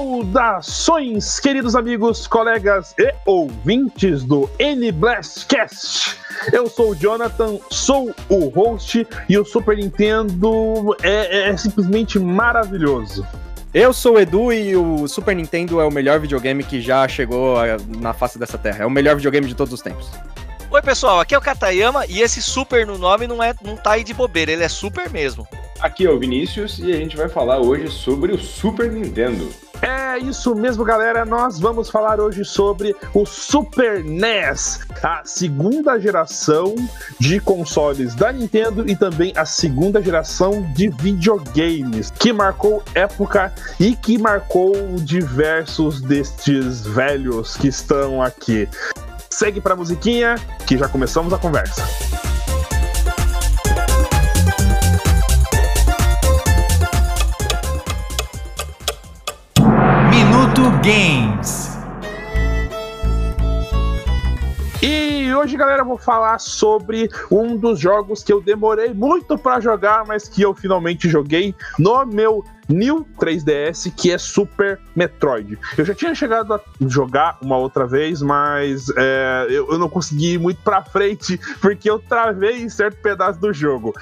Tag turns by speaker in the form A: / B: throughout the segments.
A: Saudações, queridos amigos, colegas e ouvintes do N-Blastcast. Eu sou o Jonathan, sou o host e o Super Nintendo é, é simplesmente maravilhoso.
B: Eu sou o Edu e o Super Nintendo é o melhor videogame que já chegou na face dessa terra. É o melhor videogame de todos os tempos.
C: Oi, pessoal, aqui é o Katayama e esse super no nome não, é, não tá aí de bobeira, ele é super mesmo.
D: Aqui é o Vinícius e a gente vai falar hoje sobre o Super Nintendo.
A: É isso mesmo, galera. Nós vamos falar hoje sobre o Super NES, a segunda geração de consoles da Nintendo e também a segunda geração de videogames, que marcou época e que marcou diversos destes velhos que estão aqui. Segue para a musiquinha que já começamos a conversa.
E: Games.
A: E hoje, galera, eu vou falar sobre um dos jogos que eu demorei muito para jogar, mas que eu finalmente joguei no meu New 3DS, que é Super Metroid. Eu já tinha chegado a jogar uma outra vez, mas é, eu, eu, não consegui ir muito pra frente, porque eu travei em certo pedaço do jogo.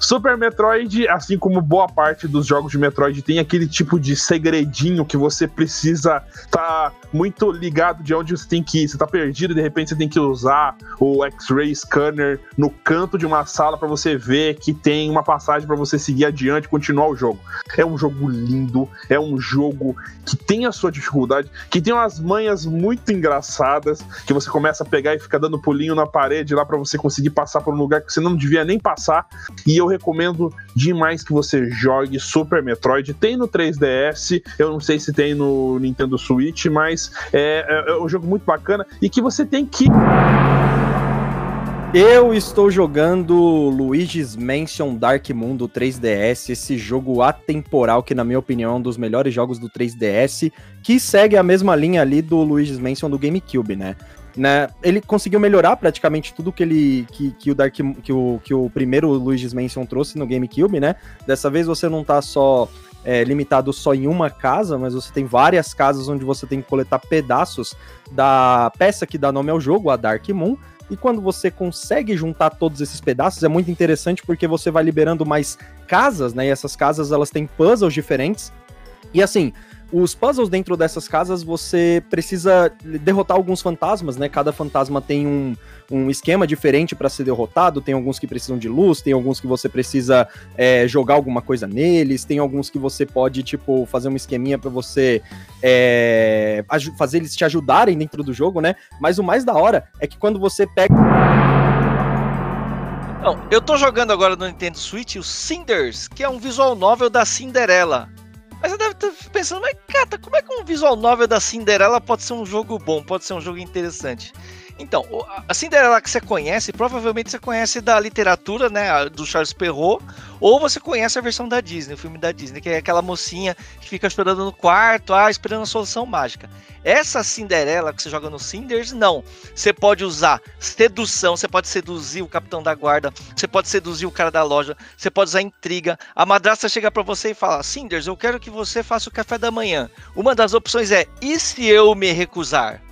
A: Super Metroid, assim como boa parte dos jogos de Metroid, tem aquele tipo de segredinho que você precisa tá muito ligado de onde você tem que ir. Você tá perdido e de repente você tem que usar o X-Ray Scanner no canto de uma sala para você ver que tem uma passagem para você seguir adiante e continuar o jogo. É um jogo jogo lindo, é um jogo que tem a sua dificuldade, que tem umas manhas muito engraçadas, que você começa a pegar e fica dando pulinho na parede lá para você conseguir passar por um lugar que você não devia nem passar. E eu recomendo demais que você jogue Super Metroid. Tem no 3DS, eu não sei se tem no Nintendo Switch, mas é, é, é um jogo muito bacana e que você tem que
B: eu estou jogando Luigi's Mansion Dark Moon do 3DS, esse jogo atemporal que, na minha opinião, é um dos melhores jogos do 3DS, que segue a mesma linha ali do Luigi's Mansion do GameCube, né? né? Ele conseguiu melhorar praticamente tudo que ele que, que o Dark que o, que o primeiro Luigi's Mansion trouxe no GameCube, né? Dessa vez você não tá só é, limitado só em uma casa, mas você tem várias casas onde você tem que coletar pedaços da peça que dá nome ao jogo, a Dark Moon. E quando você consegue juntar todos esses pedaços, é muito interessante porque você vai liberando mais casas, né? E essas casas elas têm puzzles diferentes. E assim, os puzzles dentro dessas casas você precisa derrotar alguns fantasmas, né? Cada fantasma tem um, um esquema diferente para ser derrotado. Tem alguns que precisam de luz, tem alguns que você precisa é, jogar alguma coisa neles, tem alguns que você pode, tipo, fazer um esqueminha para você é, fazer eles te ajudarem dentro do jogo, né? Mas o mais da hora é que quando você pega.
C: Não, eu tô jogando agora no Nintendo Switch o Cinders, que é um visual novel da Cinderela. Mas você deve estar pensando, mas Cata, como é que um visual novel da Cinderela pode ser um jogo bom, pode ser um jogo interessante? Então, a Cinderela que você conhece, provavelmente você conhece da literatura, né, do Charles Perrault, ou você conhece a versão da Disney, o filme da Disney, que é aquela mocinha que fica esperando no quarto, ah, esperando a solução mágica. Essa Cinderela que você joga no Cinders, não. Você pode usar sedução, você pode seduzir o capitão da guarda, você pode seduzir o cara da loja, você pode usar intriga. A madrasta chega para você e fala: Cinders, eu quero que você faça o café da manhã. Uma das opções é: e se eu me recusar?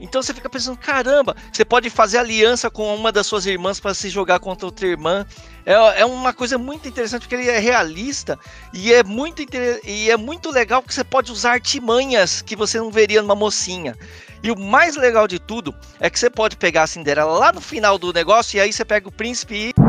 C: Então você fica pensando, caramba, você pode fazer aliança com uma das suas irmãs para se jogar contra outra irmã. É, é uma coisa muito interessante porque ele é realista e é muito e é muito legal que você pode usar artimanhas que você não veria numa mocinha. E o mais legal de tudo é que você pode pegar a Cinderela lá no final do negócio e aí você pega o príncipe e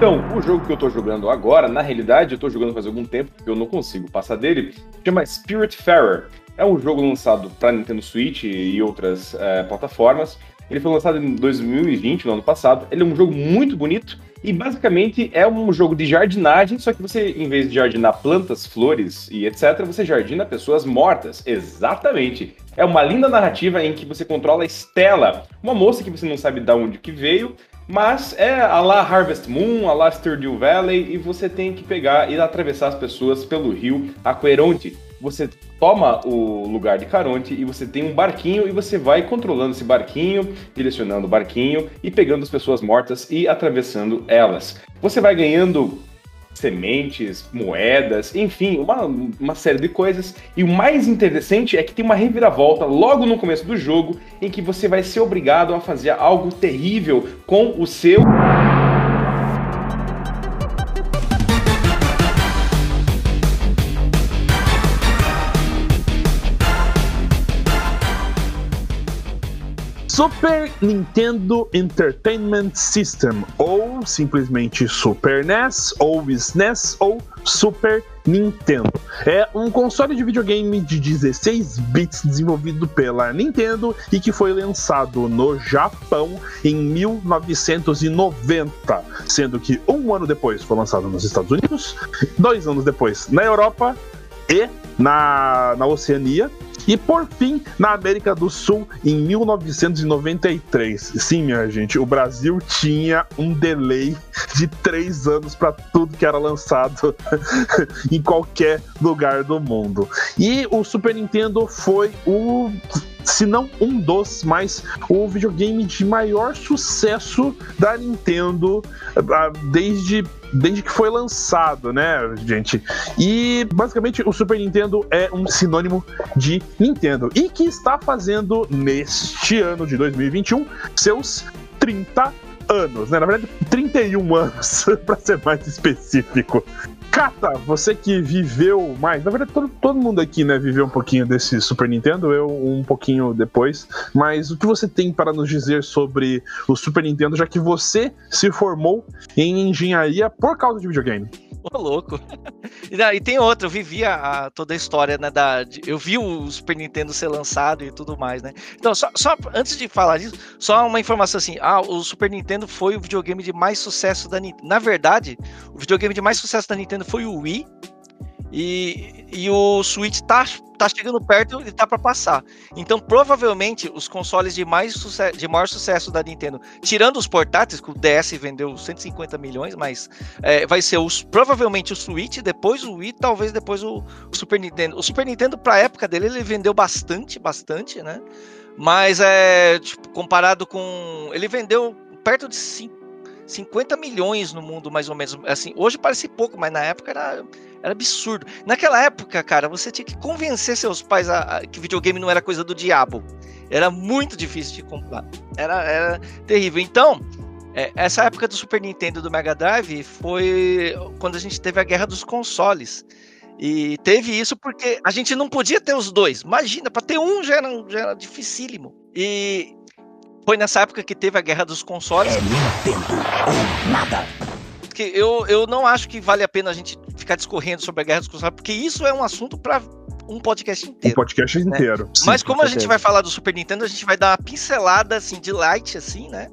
D: então, o jogo que eu tô jogando agora, na realidade, eu tô jogando faz algum tempo, porque eu não consigo passar dele, chama Spiritfarer. É um jogo lançado para Nintendo Switch e outras é, plataformas. Ele foi lançado em 2020, no ano passado. Ele é um jogo muito bonito e basicamente é um jogo de jardinagem, só que você, em vez de jardinar plantas, flores e etc., você jardina pessoas mortas. Exatamente. É uma linda narrativa em que você controla a Stella, uma moça que você não sabe de onde que veio, mas é a lá Harvest Moon, a lá Stardew Valley, e você tem que pegar e atravessar as pessoas pelo rio Aqueronte você toma o lugar de Caronte e você tem um barquinho e você vai controlando esse barquinho, direcionando o barquinho e pegando as pessoas mortas e atravessando elas. Você vai ganhando sementes, moedas, enfim, uma, uma série de coisas. E o mais interessante é que tem uma reviravolta logo no começo do jogo em que você vai ser obrigado a fazer algo terrível com o seu.
A: Super Nintendo Entertainment System, ou simplesmente Super NES, ou SNES, ou Super Nintendo. É um console de videogame de 16 bits desenvolvido pela Nintendo e que foi lançado no Japão em 1990, sendo que um ano depois foi lançado nos Estados Unidos, dois anos depois na Europa e na, na Oceania e por fim, na América do Sul, em 1993. Sim, minha gente, o Brasil tinha um delay de três anos para tudo que era lançado em qualquer lugar do mundo. E o Super Nintendo foi o se não um dos, mas o videogame de maior sucesso da Nintendo ah, desde desde que foi lançado, né, gente? E basicamente o Super Nintendo é um sinônimo de Nintendo e que está fazendo neste ano de 2021 seus 30 anos, né? Na verdade, 31 anos, para ser mais específico. Cata, você que viveu mais, na verdade todo, todo mundo aqui, né, viveu um pouquinho desse Super Nintendo, eu um pouquinho depois, mas o que você tem para nos dizer sobre o Super Nintendo, já que você se formou em engenharia por causa de videogame?
C: Ô, louco. E, tem outra, eu vivi a, toda a história, né? Da, eu vi o Super Nintendo ser lançado e tudo mais, né? Então, só, só antes de falar disso, só uma informação assim: ah, o Super Nintendo foi o videogame de mais sucesso da Nintendo. Na verdade, o videogame de mais sucesso da Nintendo foi o Wii. E, e o Switch tá, tá chegando perto e tá para passar. Então, provavelmente, os consoles de, mais sucesso, de maior sucesso da Nintendo, tirando os portáteis, que o DS vendeu 150 milhões, mas é, vai ser os, provavelmente o Switch, depois o Wii, talvez depois o, o Super Nintendo. O Super Nintendo, pra época dele, ele vendeu bastante, bastante, né? Mas é tipo, comparado com. Ele vendeu perto de 5 50 milhões no mundo, mais ou menos. Assim, hoje parece pouco, mas na época era, era absurdo. Naquela época, cara, você tinha que convencer seus pais a, a, que videogame não era coisa do diabo. Era muito difícil de comprar. Era, era terrível. Então, é, essa época do Super Nintendo do Mega Drive foi quando a gente teve a guerra dos consoles. E teve isso porque a gente não podia ter os dois. Imagina, para ter um já era, já era dificílimo. E foi nessa época que teve a guerra dos consoles. É Nintendo ou nada. Que eu, eu não acho que vale a pena a gente ficar discorrendo sobre a guerra dos consoles, porque isso é um assunto para um podcast inteiro.
A: Um podcast
C: né?
A: inteiro.
C: Sim, Mas como a gente vai falar do Super Nintendo, a gente vai dar uma pincelada assim de light assim, né?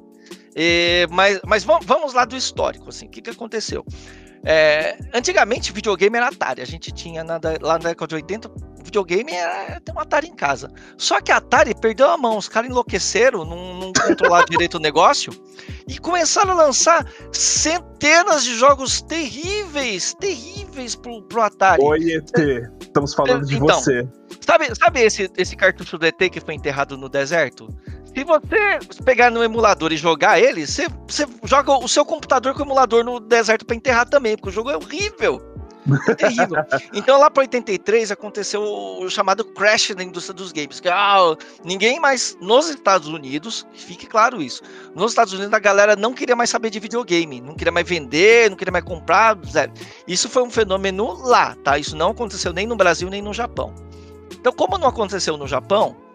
C: E, mas mas vamos lá do histórico, assim, o que, que aconteceu? É, antigamente, videogame era Atari. A gente tinha na, lá na década de 80, videogame era ter um Atari em casa. Só que a Atari perdeu a mão, os caras enlouqueceram, não, não controlaram direito o negócio e começaram a lançar centenas de jogos terríveis, terríveis pro, pro Atari.
A: Oi, ET, estamos falando de então, você.
C: Sabe, sabe esse, esse cartucho do ET que foi enterrado no deserto? Se você pegar no emulador e jogar ele, você, você joga o seu computador com o emulador no deserto para enterrar também, porque o jogo é horrível. É terrível. então lá para 83 aconteceu o chamado crash da indústria dos games. Que, ah, ninguém mais nos Estados Unidos, fique claro isso. Nos Estados Unidos a galera não queria mais saber de videogame, não queria mais vender, não queria mais comprar, zero. Isso foi um fenômeno lá, tá? Isso não aconteceu nem no Brasil nem no Japão. Então, como não aconteceu no Japão,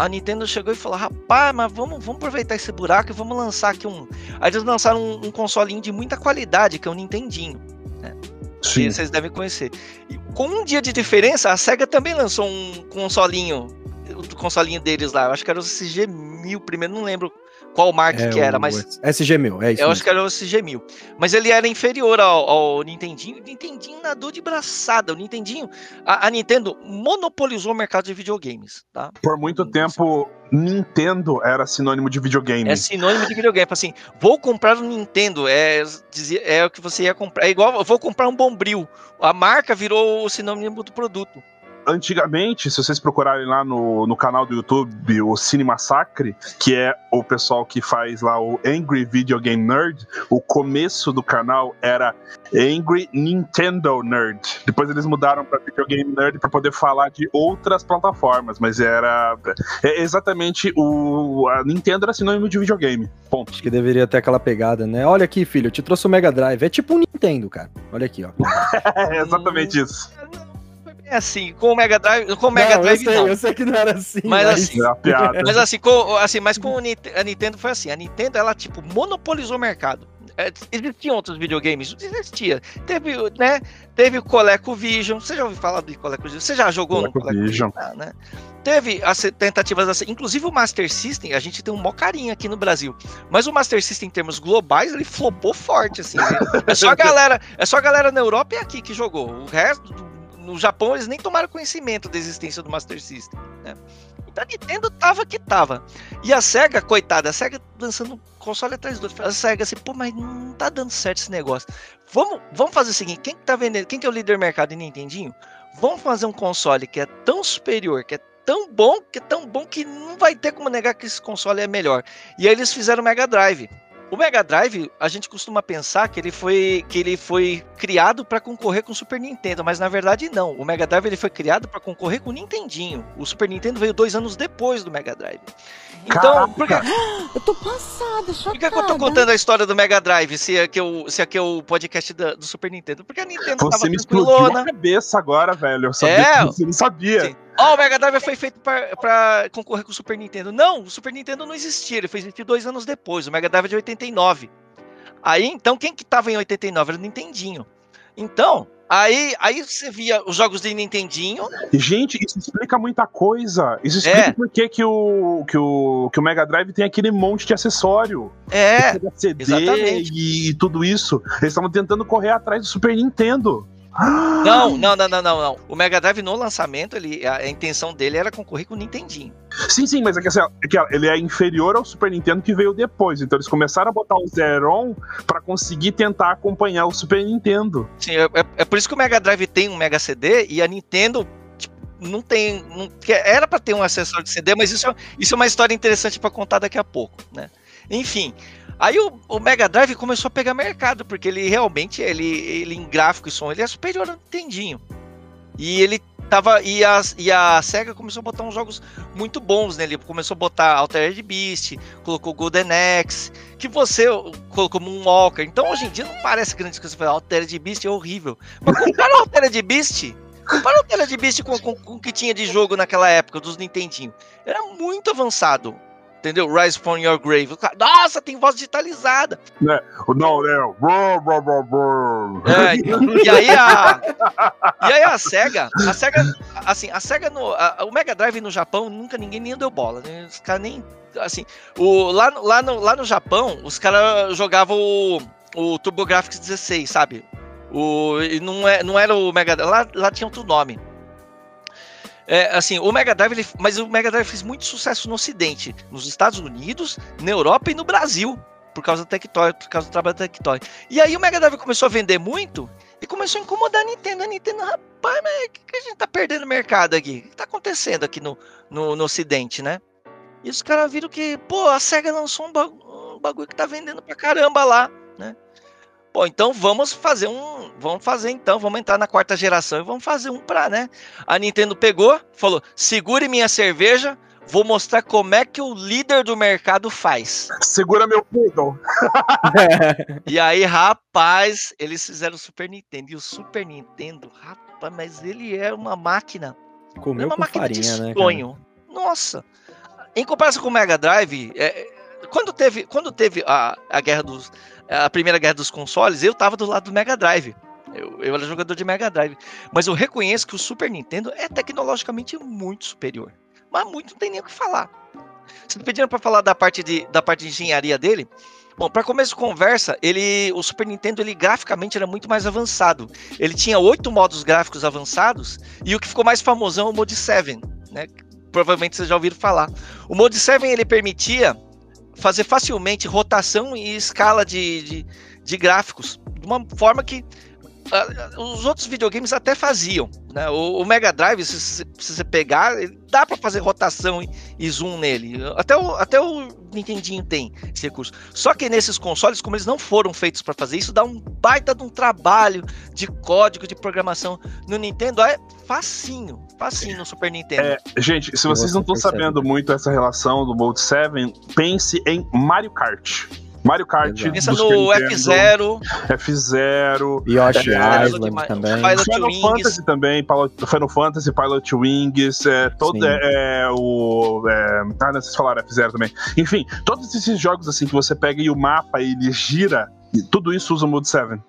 C: a Nintendo chegou e falou: rapaz, mas vamos, vamos aproveitar esse buraco e vamos lançar aqui um. Aí eles lançaram um, um consolinho de muita qualidade, que é o Nintendinho. Né? Sim. Que vocês devem conhecer. E com um dia de diferença, a SEGA também lançou um consolinho. O consolinho deles lá. Eu acho que era o CG1000 primeiro, não lembro qual marca é que era, mas.
B: SG1000, é isso.
C: Eu mesmo. acho que era o SG1000. Mas ele era inferior ao, ao Nintendinho. O Nintendinho nadou de braçada. O Nintendinho. A, a, Nintendo monopolizou o mercado de videogames, tá?
A: Por muito tempo. Nintendo era sinônimo de videogame.
C: É sinônimo de videogame. Assim, vou comprar um Nintendo. É, é o que você ia comprar. É igual, vou comprar um Bombril. A marca virou o sinônimo do produto.
A: Antigamente, se vocês procurarem lá no, no canal do YouTube, o Cine Massacre, que é o pessoal que faz lá o Angry Video Game Nerd, o começo do canal era Angry Nintendo Nerd. Depois eles mudaram para Video Game Nerd para poder falar de outras plataformas, mas era é exatamente o a Nintendo era sinônimo de videogame. Ponto.
B: Acho que deveria ter aquela pegada, né? Olha aqui, filho, eu te trouxe o Mega Drive. É tipo um Nintendo, cara. Olha aqui, ó.
A: é exatamente isso.
C: É assim, com o Mega Drive, com o Mega
B: não,
C: Drive
B: eu sei,
C: não.
B: eu sei que não era assim.
C: Mas assim,
A: É uma piada.
C: Mas assim, com, assim, mas com a Nintendo foi assim. A Nintendo, ela, tipo, monopolizou o mercado. É, existiam outros videogames? Existia. Teve, né? Teve o ColecoVision. Você já ouviu falar do ColecoVision? Você já jogou no
A: ColecoVision.
C: Ah, né? Teve as tentativas assim. Inclusive o Master System, a gente tem um mó carinho aqui no Brasil. Mas o Master System, em termos globais, ele flopou forte, assim. É só a galera, é só a galera na Europa e aqui que jogou. O resto, do- no Japão, eles nem tomaram conhecimento da existência do Master System. Né? Então a Nintendo tava que tava. E a SEGA, coitada, a SEGA lançando console atrás do outro. A SEGA assim, pô, mas não tá dando certo esse negócio. Vamos, vamos fazer o seguinte: quem que tá vendendo? Quem que é o líder do mercado em Nintendinho? Vamos fazer um console que é tão superior, que é tão bom, que é tão bom que não vai ter como negar que esse console é melhor. E aí eles fizeram o Mega Drive. O Mega Drive, a gente costuma pensar que ele foi, que ele foi criado para concorrer com o Super Nintendo, mas na verdade não. O Mega Drive ele foi criado para concorrer com o Nintendinho. O Super Nintendo veio dois anos depois do Mega Drive. Então, por que,
F: Eu tô passada,
C: por
F: chocada.
C: que, que eu tô contando a história do Mega Drive se aqui é o, se aqui é o podcast da- do Super Nintendo? Porque a Nintendo
A: Você
C: tava
A: me explodiu
C: tranquilona.
A: a cabeça agora, velho. Eu sabia
C: É.
A: que você não sabia.
C: Sim. Ó, o Mega Drive foi feito pra concorrer com o Super Nintendo. Não, o Super Nintendo não existia, ele foi existir dois anos depois. O Mega Drive é de 89. Aí, então, quem que tava em 89 era o Nintendinho. Então, aí, aí você via os jogos de Nintendinho.
A: Gente, isso explica muita coisa. Isso explica
C: É.
A: por que, que, o, que, o, que o Mega Drive tem aquele monte de acessório.
C: É,
A: CD
C: exatamente.
A: e tudo isso. Eles estavam tentando correr atrás do Super Nintendo.
C: Não, não, não, não, não, não. O Mega Drive no lançamento, ele, a, a intenção dele era concorrer com o Nintendinho.
A: Sim, sim, mas é que, assim, é que ele é inferior ao Super Nintendo que veio depois. Então eles começaram a botar o Zero pra conseguir tentar acompanhar o Super Nintendo.
C: Sim, é, é- é por isso que o Mega Drive tem um Mega CD e a Nintendo tipo, não tem. Não, era para ter um acessório de CD, mas isso é, isso é uma história interessante para contar daqui a pouco, né? Enfim, aí o, o Mega Drive começou a pegar mercado, porque ele realmente, ele, ele em gráfico e som, ele é superior ao Nintendinho. E ele tava. E a, e a SEGA começou a botar uns jogos muito bons nele. Começou a botar Altered Beast, colocou Golden Axe, que você colocou Moonwalker. Então hoje em dia não parece grande coisa. Você fala, Altered Beast é horrível. Mas compara o Altered Beast. Compara o Altered Beast com o que tinha de jogo naquela época, dos Nintendinho. Era muito avançado. Entendeu? Rise from Your Grave. Nossa, tem voz digitalizada.
A: O Não, é. brr, brr, brr.
C: É, e aí a. E aí a SEGA, a SEGA, assim, a SEGA no. a- o Mega Drive no Japão nunca ninguém nem deu bola, né? Os caras nem. Assim, o, lá, no- lá, no, lá no Japão, os caras jogavam o, o TurboGrafx 16, sabe? O, e não, é, não era o Mega Drive. Lá, lá tinha outro nome. É, assim, o Mega Drive, ele- mas o Mega Drive fez muito sucesso no Ocidente, nos Estados Unidos, na Europa e no Brasil, por causa da Tectoy, por causa do trabalho da Tectoy. E aí o Mega Drive começou a vender muito e começou a incomodar a Nintendo. A Nintendo, rapaz, mas o que, que a gente tá perdendo mercado aqui? O que tá acontecendo aqui no, no, no Ocidente, né? E os caras viram que, pô, a SEGA lançou um, ba- um bagulho que tá vendendo pra caramba lá, né? Pô, então vamos fazer um. Vamos fazer então, vamos entrar na quarta geração e vamos fazer um pra, né? A Nintendo pegou, falou: segure minha cerveja, vou mostrar como é que o líder do mercado faz.
A: Segura meu poodle.
C: E aí, rapaz, eles fizeram o Super Nintendo. E o Super Nintendo, rapaz, mas ele é uma máquina. é
B: Comeu
C: uma
B: com
C: máquina
B: farinha,
C: de
B: né?
C: sonho. Nossa. Em comparação com o Mega Drive, é, quando teve, quando teve a, a guerra dos. A primeira guerra dos consoles, eu tava do lado do Mega Drive. Eu, eu era jogador de Mega Drive. Mas eu reconheço que o Super Nintendo é tecnologicamente muito superior. Mas muito não tem nem o que falar. Vocês pediram para falar da parte, de, da parte de engenharia dele? Bom, para começo de conversa, ele, o Super Nintendo ele graficamente era muito mais avançado. Ele tinha oito modos gráficos avançados e o que ficou mais famosão é o Mode 7, né? Provavelmente vocês já ouviram falar. O Mode 7 ele permitia fazer facilmente rotação e escala de, de, de gráficos de uma forma que os outros videogames até faziam, né? O, o Mega Drive, se, se- se você pegar, dá pra fazer rotação e, e zoom nele. Até o, até o Nintendinho tem esse recurso. Só que nesses consoles, como eles não foram feitos pra fazer isso, dá um baita de um trabalho de código de programação no Nintendo. É facinho, facinho no Super Nintendo.
A: É, gente, se vocês
B: Você
A: não estão sabendo muito essa relação do Mode 7, pense em Mario Kart. Mario Kart.
C: Pensa no
A: Nintendo,
C: F0,
A: F-Zero,
B: Yoshi
A: É,
B: Island também.
C: Pilot
A: Final
C: Wings.
A: Fantasy também, Final Fantasy, Pilot Wings, é, todo, é, é, o. É, ah, não, vocês falaram F-Zero também. Enfim, todos esses jogos assim que você pega e o mapa ele gira, e tudo isso usa o Mode 7.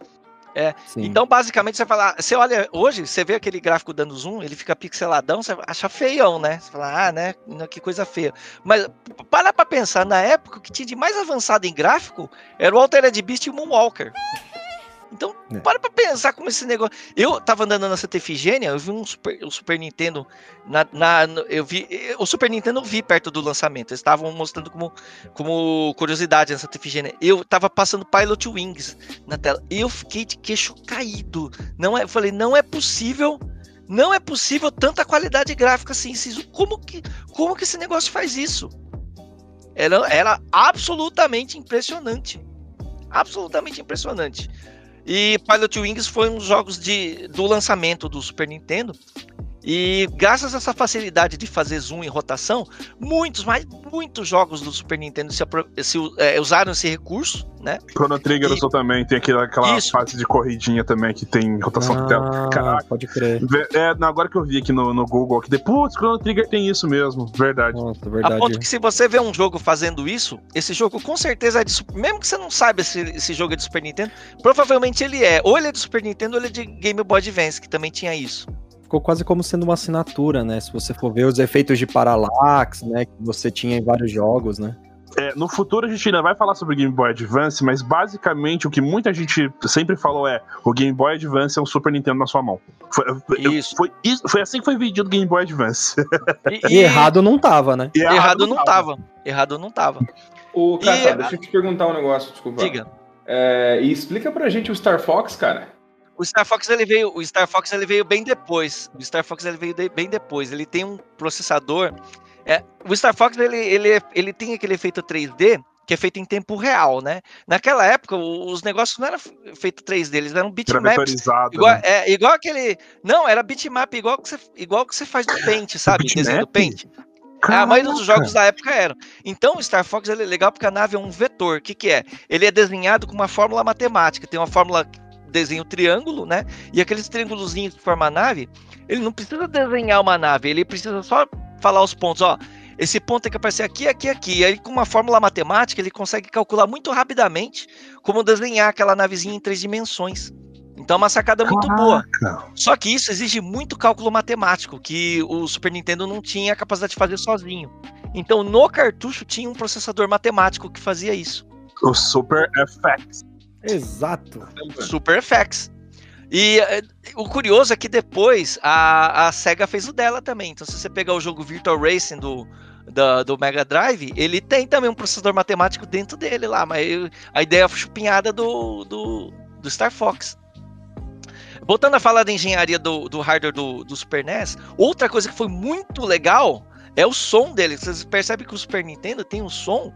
B: Sim.
C: Então, basicamente, você fala, você olha hoje, você vê aquele gráfico dando zoom, ele fica pixeladão, você acha feião, né? Você fala, ah, né? Que coisa feia. Mas para pra pensar, na época, o que tinha de mais avançado em gráfico era o Altered Beast e o Moonwalker. Então,
B: É.
C: para pra pensar como esse negócio. Eu tava andando na Santa Efigênia, eu vi um Super, o Super Nintendo. Na, na- eu vi. O Super Nintendo eu vi perto do lançamento. Eles estavam mostrando como, como curiosidade na Santa Efigênia. Eu tava passando Pilot Wings na tela. Eu fiquei de queixo caído. Não é, eu falei, não é possível. Não é possível tanta qualidade gráfica assim. Ciso. Como que, como que esse negócio faz isso? Era, era absolutamente impressionante. Absolutamente impressionante. E Pilot Wings foi um dos jogos de, do lançamento do Super Nintendo. E graças a essa facilidade de fazer zoom e rotação, muitos, mas muitos jogos do Super Nintendo se, se, é, usaram esse recurso, né?
A: Chrono Trigger
C: E-
A: usou também, tem aquela, aquela
C: Isso.
A: fase de corridinha também que tem rotação de tela.
B: Ah,
A: Caraca.
B: pode crer.
A: É, agora que eu vi aqui no, no Google, aqui, putz, Chrono Trigger tem isso mesmo, verdade.
B: Nossa,
C: A
B: verdade.
C: ponto que se você vê um jogo fazendo isso, esse jogo com certeza é de Super... Mesmo que você não saiba se esse jogo é de Super Nintendo, provavelmente ele é. Ou ele é de Super Nintendo ou ele é de Game Boy Advance, que também tinha isso.
B: Ficou quase como sendo uma assinatura, né? Se você for ver os efeitos de parallax, né? Que você tinha em vários jogos, né?
A: É, no futuro a gente ainda vai falar sobre Game Boy Advance, mas basicamente o que muita gente sempre falou é: o Game Boy Advance é um Super Nintendo na sua mão. Foi, eu-
C: Isso.
A: Foi, isso- foi assim que foi vendido o Game Boy Advance.
B: E, errado não tava, né?
A: E
C: Errado não tava. Errado não tava.
D: Ô,
C: E-
D: Cata, deixa eu te perguntar um negócio, desculpa.
C: Diga.
D: É, e explica pra gente o Star Fox, cara.
C: O Star Fox ele veio, o Star Fox ele veio bem depois. O Star Fox ele veio de- bem depois. Ele tem um processador. É, o Star Fox ele, ele, ele tem aquele efeito 3D que é feito em tempo real, né? Naquela época os negócios não eram feito 3D, eles eram
A: Era
C: bitmaps. Igual,
A: né?
C: é, igual aquele. Não, era bitmap igual que você, igual que você faz no Paint, sabe? Desenho do? Paint. É, a maioria dos
A: Caraca.
C: jogos da época eram. Então o Star Fox ele é legal porque a nave é um vetor. O que, que é? Ele é desenhado com uma fórmula matemática. Tem uma fórmula desenha o triângulo, né? E aqueles triângulozinhos que formam a nave, ele não precisa desenhar uma nave, ele precisa só falar os pontos, ó. Esse ponto tem que aparecer aqui, aqui, aqui. E aí, com uma fórmula matemática, ele consegue calcular muito rapidamente como desenhar aquela navezinha em três dimensões. Então é uma sacada muito boa. Só que isso exige muito cálculo matemático, que o Super Nintendo não tinha a capacidade de fazer sozinho. Então no cartucho tinha um processador matemático que fazia isso.
A: O Super FX.
B: Exato.
C: Super FX. E eh, o curioso é que depois a, a SEGA fez o dela também. Então, se você pegar o jogo Virtual Racing do, da- do Mega Drive, ele tem também um processador matemático dentro dele lá, mas eu- a ideia foi chupinhada do, do, do Star Fox. Voltando a falar da engenharia do, do hardware do, do Super NES, outra coisa que foi muito legal é o som dele. Vocês percebem que o Super Nintendo tem um som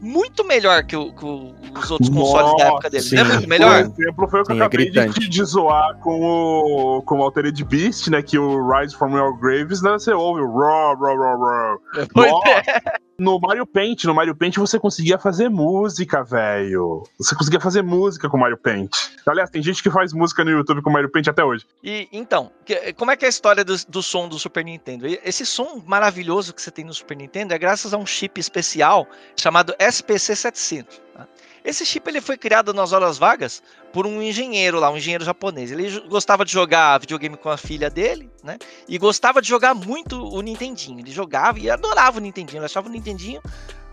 C: muito melhor que, o- que o- os outros consoles da época dele.
B: sim.
C: Não é muito melhor?
A: Por exemplo, foi o que
B: Sim,
A: eu
B: é
A: acabei de,
B: gritante.
A: de zoar com o, com o Altered Beast, né? Que o Rise from Your Graves, né? Você ouve o raw, raw, raw, raw.
C: Pois
A: Nossa.
C: é.
A: No Mario Paint, no Mario Paint você conseguia fazer música, velho. Você conseguia fazer música com Mario Paint. Aliás, tem gente que faz música no YouTube com Mario Paint até hoje.
C: E então, que- como é que é a história do, do som do Super Nintendo? Esse som maravilhoso que você tem no Super Nintendo é graças a um chip especial chamado SPC 700. tá? Esse chip ele foi criado nas horas vagas por um engenheiro lá, um engenheiro japonês. Ele gostava de jogar videogame com a filha dele, né? E gostava de jogar muito o Nintendinho. Ele jogava e adorava o Nintendinho. Ele achava o Nintendinho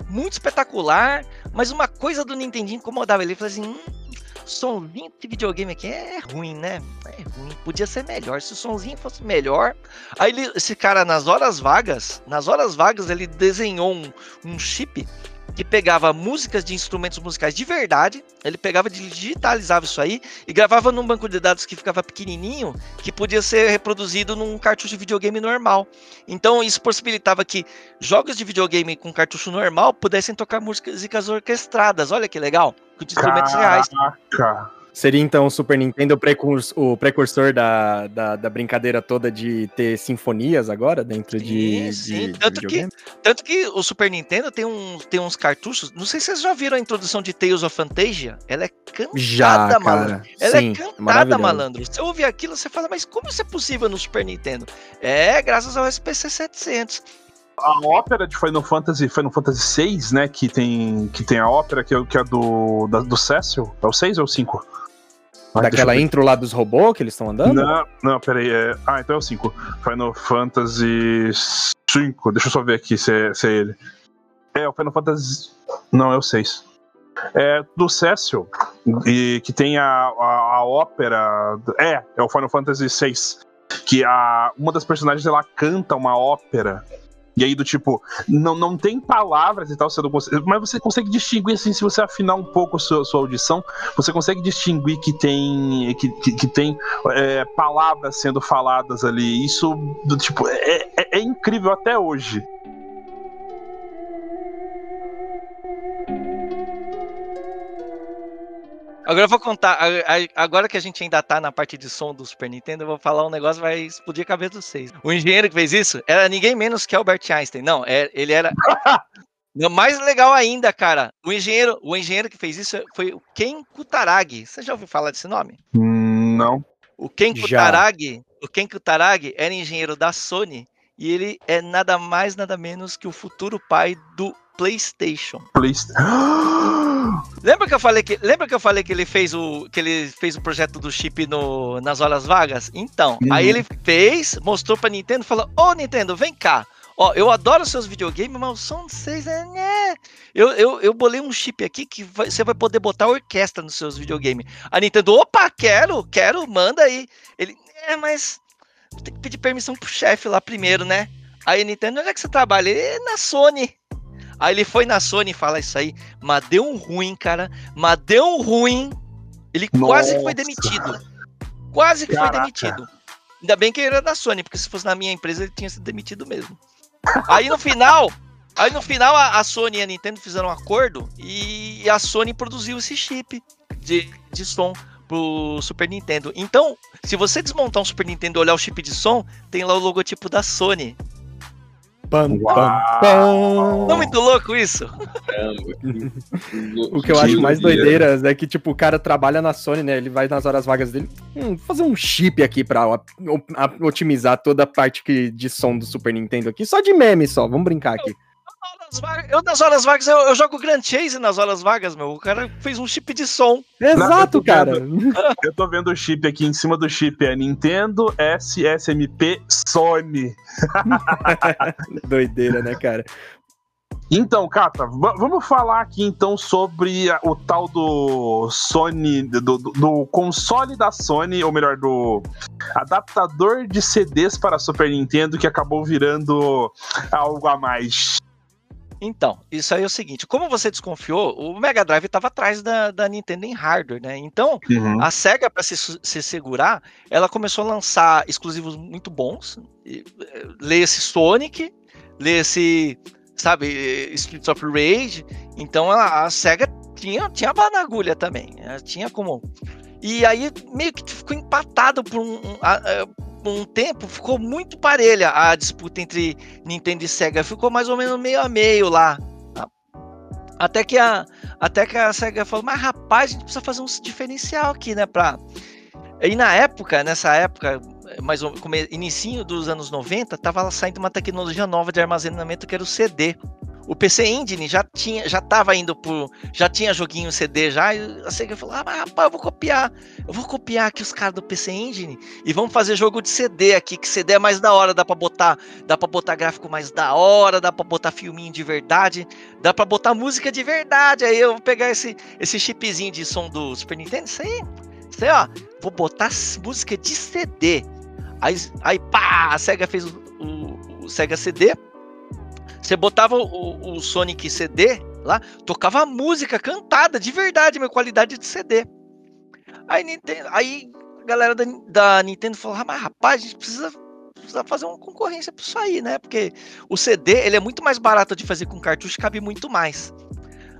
C: muito espetacular, mas uma coisa do Nintendinho incomodava ele. Ele falou assim: "Hum, somzinho de videogame aqui é ruim, né? É ruim. Podia ser melhor. Se o somzinho fosse melhor. Aí ele, esse cara, nas horas vagas, nas horas vagas, ele desenhou um, um chip que pegava músicas de instrumentos musicais de verdade, ele pegava, digitalizava isso aí e gravava num banco de dados que ficava pequenininho, que podia ser reproduzido num cartucho de videogame normal. Então isso possibilitava que jogos de videogame com cartucho normal pudessem tocar músicas orquestradas. Olha que legal, com instrumentos reais.
B: Seria então o Super Nintendo o, precurs- o precursor da, da, da brincadeira toda de ter sinfonias agora dentro de,
C: Sim, sim.
B: de, de
C: Tanto que-
B: videogame?
C: Tanto que o Super Nintendo tem, um, tem uns cartuchos. Não sei se vocês já viram a introdução de Tales of Fantasia. Ela é cantada,
B: Já,
C: malandro. Ela
B: Sim,
C: é cantada, malandro. Você ouve aquilo, você fala, mas como isso é possível no Super Nintendo? É, graças ao SPC 700.
A: A ópera de Final Fantasy, Final Fantasy VI, né? Que tem, que tem a ópera que é, que é do, da- do Cecil. É o 6 ou o 5? Ah,
B: Daquela intro lá dos robôs que eles estão andando?
A: Não, não, peraí. É... Ah, então é o 5. Final Fantasy 5. Deixa eu só ver aqui se é, se é ele. É, o Final Fantasy. Não, é o 6. É do Cecil, e que tem a, a, a ópera. É, é o Final Fantasy VI. Que a, uma das personagens ela canta uma ópera. E aí, do tipo, não, não tem palavras e tal, você não consegue, mas você consegue distinguir, assim, se você afinar um pouco a sua, sua audição, você consegue distinguir que tem, que, que, que tem é, palavras sendo faladas ali. Isso, do tipo, é, é, é incrível até hoje.
C: Agora eu vou contar. Agora que a gente ainda tá na parte de som do Super Nintendo, eu vou falar um negócio que vai explodir a cabeça de vocês. O engenheiro que fez isso era ninguém menos que Albert Einstein. Não, é, ele era. Mais legal ainda, cara. O engenheiro, o engenheiro que fez isso foi o Ken Kutaragi. Você já ouviu falar desse nome?
A: Não.
C: O Ken
B: Já.
C: Kutaragi, o Ken Kutaragi era engenheiro da Sony e ele é nada mais nada menos que o futuro pai do PlayStation.
A: Please.
C: Lembra que eu falei que, lembra que eu falei que ele fez o que ele fez o projeto do chip no, nas horas vagas? Então,
A: Uhum.
C: aí ele fez, mostrou pra Nintendo, e falou: "Ô Nintendo, vem cá. Ó, eu adoro seus videogames, mas o som de vocês é, né? Eu, eu, eu bolei um chip aqui que vai- você vai poder botar orquestra nos seus videogames. A Nintendo, opa, quero, quero, manda aí. Ele, é, mas tem que pedir permissão pro chefe lá primeiro, né? Aí a Nintendo, onde é que você trabalha? Ele, "É na Sony. Aí ele foi na Sony e fala isso aí, mas deu um ruim, cara. Mas deu um ruim. Ele quase que foi
A: Nossa.
C: demitido. Quase que
A: Caraca.
C: foi demitido. Ainda bem que ele era da Sony, porque se fosse na minha empresa ele tinha sido demitido mesmo. Aí no final, aí no final a, a Sony e a Nintendo fizeram um acordo e a Sony produziu esse chip de, de som pro Super Nintendo. Então, se você desmontar um Super Nintendo e olhar o chip de som, tem lá o logotipo da Sony.
B: Pam, pam, pam.
C: Não é muito louco isso?
B: O que eu acho mais doideira é que, tipo, o cara trabalha na Sony, né? Ele vai nas horas vagas dele. Hum, vou fazer um chip aqui pra o- o- otimizar toda a parte que, de som do Super Nintendo aqui. Só de meme só, vamos brincar aqui.
C: Horas vagas- Eu nas horas vagas, eu, eu jogo Grand Chase nas horas vagas, meu. O cara fez um chip de som.
B: Exato,
A: eu tô
B: cara.
A: Eu tô vendo o chip aqui em cima do chip, é Nintendo SSMP Sony.
B: Doideira, né, cara?
A: Então, Cata, va- vamos falar aqui então sobre o tal do Sony, do, do- do console da Sony, ou melhor, do adaptador de CDs para Super Nintendo que acabou virando algo a mais.
C: Então, isso aí é o seguinte: como você desconfiou, o Mega Drive estava atrás da, da Nintendo em hardware, né? Então,
A: Uhum.
C: a SEGA, para se, se segurar, ela começou a lançar exclusivos muito bons. Eh, Lê-se Sonic, lê-se, sabe, eh, Streets of Rage. Então, a, a SEGA tinha, tinha bala na agulha também. eh, Tinha como. E aí, meio que ficou empatado por um, um, por um tempo, ficou muito parelha a disputa entre Nintendo e Sega. Ficou mais ou menos meio a meio lá. Até que a, até que a SEGA falou, mas rapaz, a gente precisa fazer um diferencial aqui, né? Pra... E na época, nessa época, mais ou inicinho dos anos 90, tava saindo uma tecnologia nova de armazenamento que era o CD. o PC Engine já tinha, já tava indo pro, já tinha joguinho CD já, e a Sega falou: "Ah, mas rapaz, eu vou copiar, eu vou copiar aqui os caras do PC Engine e vamos fazer jogo de CD aqui, que CD é mais da hora, dá para botar, dá para botar gráfico mais da hora, dá para botar filminho de verdade, dá para botar música de verdade. Aí eu vou pegar esse esse chipzinho de som do Super Nintendo, isso aí, isso aí, ó, vou botar música de CD. Aí, aí pá, a Sega fez o, o, o Sega CD. Você botava o, o, Sonic CD lá, tocava música cantada de verdade, minha qualidade de CD. Aí, Nintendo, aí a galera da, da Nintendo falou: ah, mas rapaz, a gente precisa, precisa fazer uma concorrência para isso aí, né? Porque o CD ele é muito mais barato de fazer com cartucho, cabe muito mais.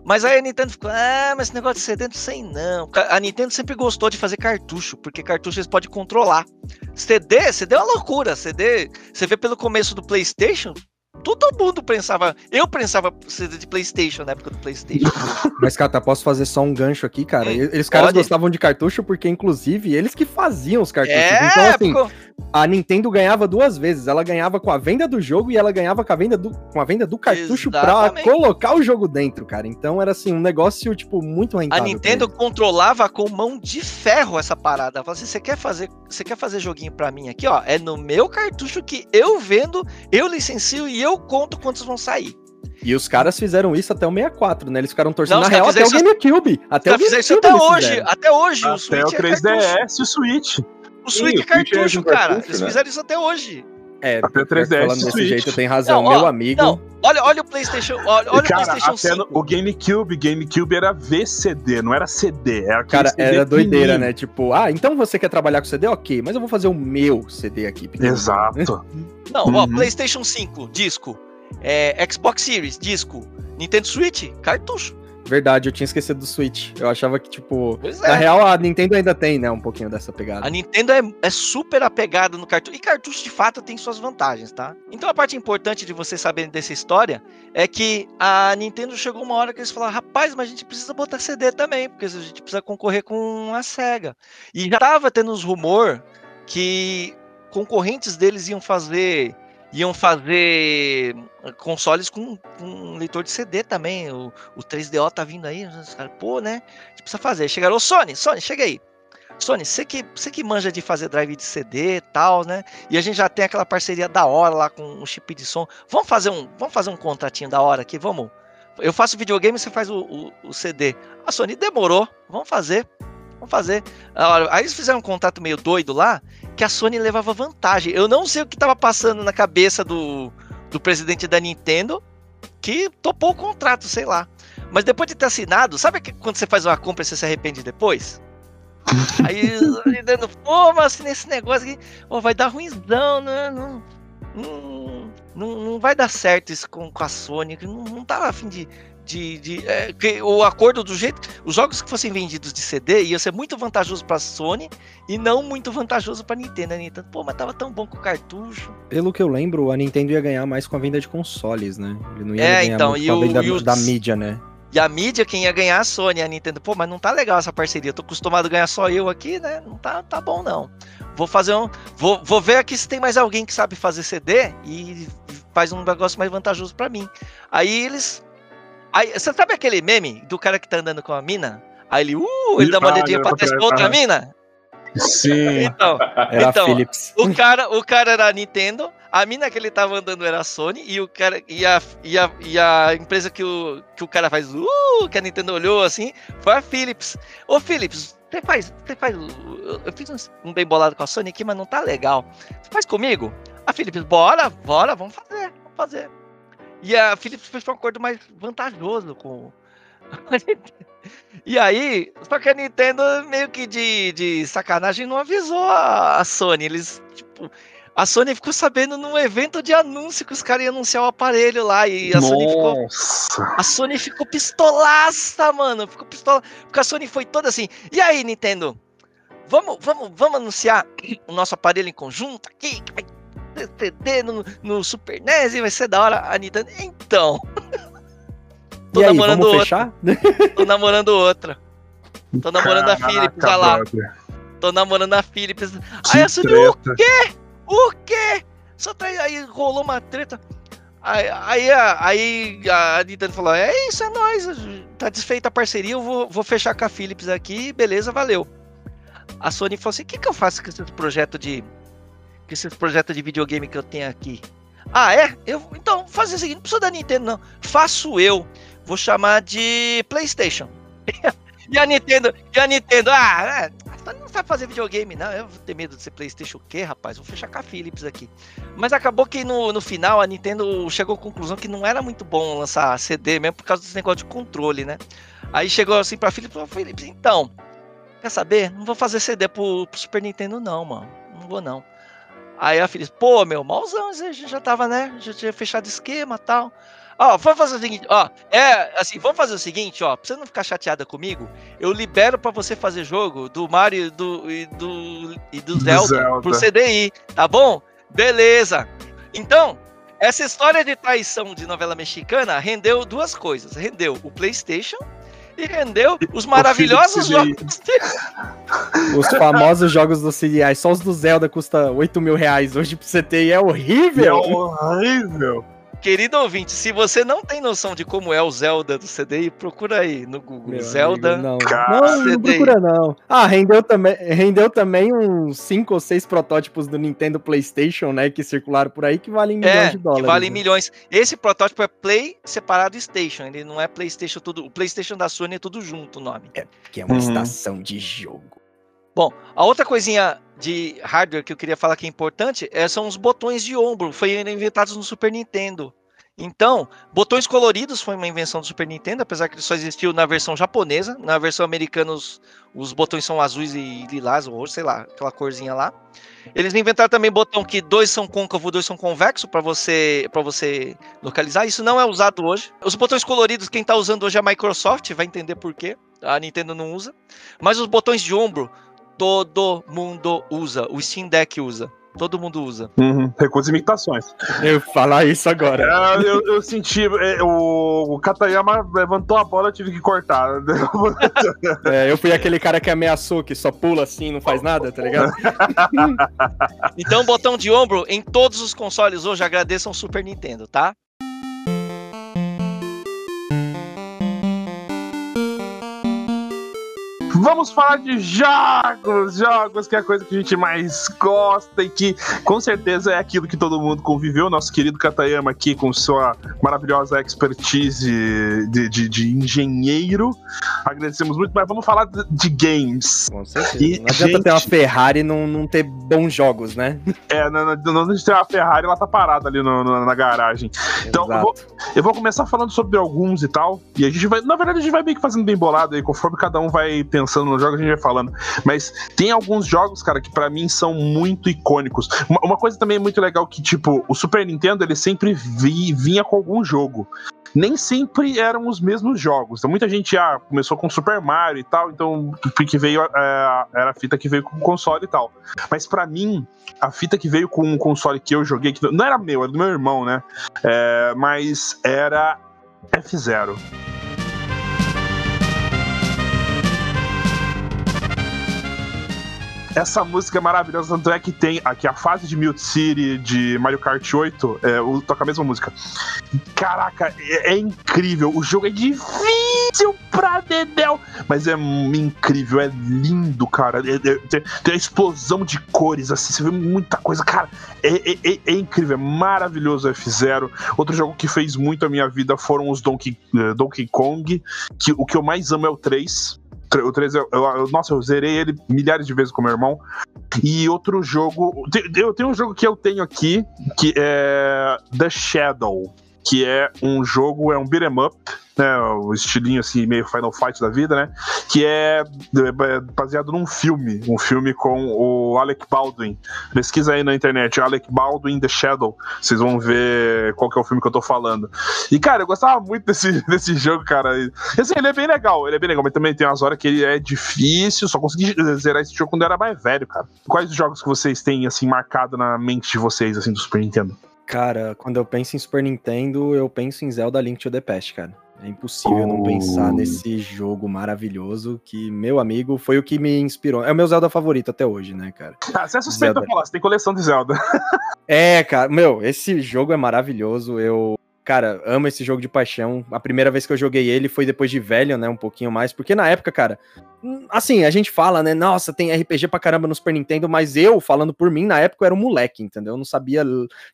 C: Mas aí a Nintendo ficou, ah, mas esse negócio de CD não sei não. A Nintendo sempre gostou de fazer cartucho, porque cartucho eles podem controlar. CD, CD é uma loucura. CD, você vê pelo começo do PlayStation, Todo mundo pensava. Eu pensava ser de PlayStation na época do PlayStation.
B: Mas, Cata, posso fazer só um gancho aqui, cara? Eles caras gostavam de cartucho porque, inclusive, eles que faziam os cartuchos. É, então, assim, porque... a Nintendo ganhava duas vezes. Ela ganhava com a venda do jogo e ela ganhava com a venda do, com a venda do cartucho Exatamente. pra colocar o jogo dentro, cara. Então era assim, um negócio, tipo, muito rentável.
C: A Nintendo controlava com mão de ferro essa parada. Ela falava assim: você quer fazer, você quer fazer joguinho pra mim aqui, ó? É no meu cartucho que eu vendo, eu licencio e eu conto quantos vão sair.
B: E os caras fizeram isso até o 64, né? Eles ficaram torcendo na real até o GameCube.
C: Até o GameCube isso até hoje. Até hoje.
A: Até o, Switch o 3DS e o Switch.
C: O Switch é cartucho, cara. Cartucho, Eles né? fizeram isso até hoje.
B: É, até 3DS falando desse Switch. jeito, tem razão, não, ó, meu amigo. Não,
C: olha, olha o PlayStation, olha, olha
A: cara,
C: o PlayStation 5.
A: o GameCube, GameCube era VCD, não era CD, era
B: Cara, CD era doideira, né? Tipo, ah, então você quer trabalhar com CD, OK, mas eu vou fazer o meu CD aqui.
A: Exato.
C: não, uhum. ó, PlayStation 5, disco. É, Xbox Series, disco. Nintendo Switch, cartucho.
B: Verdade, eu tinha esquecido do Switch. Eu achava que, tipo. É. Na real, a Nintendo ainda tem, né? Um pouquinho dessa pegada.
C: A Nintendo é, é super apegada no cartucho. E cartucho, de fato, tem suas vantagens, tá? Então a parte importante de vocês saberem dessa história é que a Nintendo chegou uma hora que eles falaram: rapaz, mas a gente precisa botar CD também, porque a gente precisa concorrer com a SEGA. E já tava tendo os rumor que concorrentes deles iam fazer iam fazer consoles com, com leitor de CD também. O, o 3DO tá vindo aí. Os caras, pô, né? A gente precisa fazer. Chegaram, ô Sony, Sony, chega aí. Sony, você que, você que manja de fazer drive de CD e tal, né? E a gente já tem aquela parceria da hora lá com o chip de som. Vamos fazer um, vamos fazer um contratinho da hora aqui, vamos. Eu faço videogame, você faz o, o, o CD. A Sony demorou, vamos fazer. Vamos fazer. Aí eles fizeram um contato meio doido lá, que a Sony levava vantagem. Eu não sei o que estava passando na cabeça do, do presidente da Nintendo, que topou o contrato, sei lá. Mas depois de ter assinado, sabe que quando você faz uma compra e você se arrepende depois? Aí, Nintendo, pô, mas nesse negócio aqui, pô, vai dar ruimzão, né? Não, não, não, não vai dar certo isso com, com a Sony. Não, não tava afim de, de, de é, que o acordo do jeito, os jogos que fossem vendidos de CD ia ser muito vantajoso para Sony e não muito vantajoso para Nintendo. A Nintendo, pô, mas tava tão bom com o cartucho.
B: Pelo que eu lembro, a Nintendo ia ganhar mais com a venda de consoles, né? Ele não ia é, ganhar então, muito com a venda o, da, da mídia, né?
C: E a mídia, quem ia ganhar a Sony, a Nintendo, pô, mas não tá legal essa parceria. Eu tô acostumado a ganhar só eu aqui, né? Não tá, tá bom, não. Vou fazer um. Vou, vou ver aqui se tem mais alguém que sabe fazer CD e faz um negócio mais vantajoso para mim. Aí eles Aí, você sabe aquele meme do cara que tá andando com a mina? Aí ele, uh, ele dá uma olhadinha pra trás pra outra mina?
A: Sim.
C: Então, era então Philips. O cara, o cara era a Nintendo, a mina que ele tava andando era a Sony e o cara e a, e a, e a empresa que o, que o cara faz, uh, que a Nintendo olhou assim, foi a Philips. Ô Philips, você faz, você faz, eu fiz um, um bem bolado com a Sony aqui, mas não tá legal. Você faz comigo? A Philips, bora, bora, vamos fazer, vamos fazer. E a Philips fez um acordo mais vantajoso com. e aí, só que a Nintendo, meio que de, de sacanagem, não avisou a, Sony. Eles, tipo, a Sony ficou sabendo num evento de anúncio que os caras iam anunciar o aparelho lá. E a Nossa. Sony ficou. A Sony ficou pistolaça, mano. Ficou pistola. Porque a Sony foi toda assim. E aí, Nintendo? Vamos, vamos, vamos anunciar o nosso aparelho em conjunto aqui, que vai TT no, no Super NES e vai ser da hora. A Nintendo, então.
B: Tô e namorando aí, outra.
C: Tô namorando outra. Tô namorando Caraca, a Philips, olha lá. Tô namorando a Philips. Que aí a Sony, o quê? O quê? Só tá aí rolou uma treta. Aí, aí, a- aí a Nintendo falou: é isso, é nóis. Tá desfeita a parceria, eu vou, vou fechar com a Philips aqui, beleza, valeu. A Sony falou assim: o que, que eu faço com esse projeto de. Esse projeto de videogame que eu tenho aqui? Ah, é? Eu, então, vou fazer o seguinte, não precisa da Nintendo, não. Faço eu. Vou chamar de PlayStation. e a Nintendo, e a Nintendo, ah, é, não sabe fazer videogame, não. Eu vou ter medo de ser PlayStation o quê, rapaz? Vou fechar com a Philips aqui. Mas acabou que no, no final a Nintendo chegou à conclusão que não era muito bom lançar CD mesmo por causa desse negócio de controle, né? Aí chegou assim pra Philips Philips, então, quer saber? Não vou fazer CD pro, pro Super Nintendo não, mano. Não vou não. Aí a Philips, pô, meu, malzão, você já já tava, né? Já tinha fechado esquema e tal. Ó, vamos fazer o seguinte, ó, é, assim, vamos fazer o seguinte, ó, pra você não ficar chateada comigo, eu libero pra você fazer jogo do Mario e do, e do, e do,
A: Do
C: Zelda,
A: Zelda.
C: por CDI, tá bom? Beleza. Então, essa história de traição de novela mexicana rendeu duas coisas. Rendeu o PlayStation e rendeu os maravilhosos jogos de...
B: Os famosos jogos do CDI, só os do Zelda custa 8 mil reais hoje pra você ter e é
A: É
B: horrível.
C: Querido ouvinte, se você não tem noção de como é o Zelda do CDI, procura aí no Google.
B: Meu
C: Zelda.
B: amigo, não, não, não procura não. Ah, rendeu também, rendeu também uns 5 ou 6 protótipos do Nintendo PlayStation, né, que circularam por aí que valem milhões
C: É,
B: de
C: que
B: dólares.
C: vale
B: né?
C: milhões. Esse protótipo é Play separado Station. Ele não é PlayStation tudo. O PlayStation da Sony é tudo junto o nome.
B: Que é uma
A: Uhum.
B: estação de jogo.
C: Bom, a outra coisinha de hardware que eu queria falar que é importante é, são os botões de ombro. Foram inventados no Super Nintendo. Então, botões coloridos foi uma invenção do Super Nintendo, apesar que ele só existiu na versão japonesa. Na versão americana, os, os botões são azuis e lilás, ou sei lá, aquela corzinha lá. Eles inventaram também botão que dois são côncavo, dois são convexo para você para você localizar. Isso não é usado hoje. Os botões coloridos, quem tá usando hoje é a Microsoft, vai entender por quê. A Nintendo não usa. Mas os botões de ombro, todo mundo usa. O Steam Deck usa. Todo mundo usa.
A: Uhum. Recursos e imitações.
B: Eu ia falar isso agora.
A: É, eu, eu senti. é, o, o Katayama levantou a bola, eu tive que cortar.
B: É, eu fui aquele cara que ameaçou, que só pula assim, não faz nada, tá ligado?
C: Então, botão de ombro em todos os consoles hoje agradeçam o Super Nintendo, tá?
A: Vamos falar de jogos, jogos que é a coisa que a gente mais gosta e que com certeza é aquilo que todo mundo conviveu. Nosso querido Katayama aqui com sua maravilhosa expertise de, de, de engenheiro. Agradecemos muito, mas vamos falar de, de games.
B: Com certeza.
A: E,
B: não adianta ter uma
A: gente-
B: Ferrari e não, não ter bons jogos, né?
A: É, não, não, não tem uma Ferrari, ela tá parada ali no- no- na garagem. Então, eu vou, eu vou começar falando sobre alguns e tal. E a gente vai. Na verdade, a gente vai meio que fazendo bem bolado aí, conforme cada um vai pensando no jogo, a gente vai falando. Mas tem alguns jogos, cara, que pra mim são muito icônicos. Uma, uma coisa também muito legal que, tipo, o Super Nintendo, ele sempre vi- vinha com algum jogo. Nem sempre eram os mesmos jogos. Então, muita gente ah, começou com Super Mario e tal, então que, veio é, era a fita que veio com o console e tal. Mas pra mim, a fita que veio com o console que eu joguei, que não era meu, era do meu irmão, né? É, mas era F0. Essa música é maravilhosa, tanto é que tem aqui a fase de Mute City de Mario Kart 8, é, o- toca a mesma música. Caraca, é, é incrível. O jogo é difícil pra dedéu, mas é incrível, é lindo, cara. É- é- tem, tem a explosão de cores, assim, você vê muita coisa. Cara, é, é- é- é incrível, é maravilhoso o F0. Outro jogo que fez muito a minha vida foram os Donkey, eh, Donkey Kong, que o que eu mais amo é o 3. O 3, eu, eu- nossa, eu zerei ele milhares de vezes com meu irmão. E outro jogo. Eu tenho um jogo que eu tenho aqui, que é The Shadow, que é um jogo, é um beat'em up, né? O estilinho assim, meio Final Fight da vida, né? Que é, é baseado num filme, um filme com o Alec Baldwin. Pesquisa aí na internet, Alec Baldwin The Shadow. Vocês vão ver qual que é o filme que eu tô falando. E, cara, eu gostava muito desse, desse jogo, cara. E, assim, ele é bem legal, ele é bem legal, mas também tem umas horas que ele é difícil. Só consegui zerar esse jogo quando eu era mais velho, cara. Quais os jogos que vocês têm, assim, marcado na mente de vocês, assim, do Super Nintendo?
B: Cara, quando eu penso em Super Nintendo, eu penso em Zelda Link to the Past, cara. É impossível não
A: Oh.
B: pensar nesse jogo maravilhoso que, meu amigo, foi o que me inspirou. É o meu Zelda favorito até hoje, né, cara?
A: Ah, você é suspeito
B: Zelda.
A: a falar, você tem coleção de Zelda.
B: É, cara, meu, esse jogo é maravilhoso. Eu, cara, amo esse jogo de paixão. A primeira vez que eu joguei ele foi depois de velho, né? Um pouquinho mais. Porque na época, cara, hum, assim, a gente fala, né? Nossa, tem RPG pra caramba no Super Nintendo, mas eu, falando por mim, na época eu era um moleque, entendeu? Eu não sabia,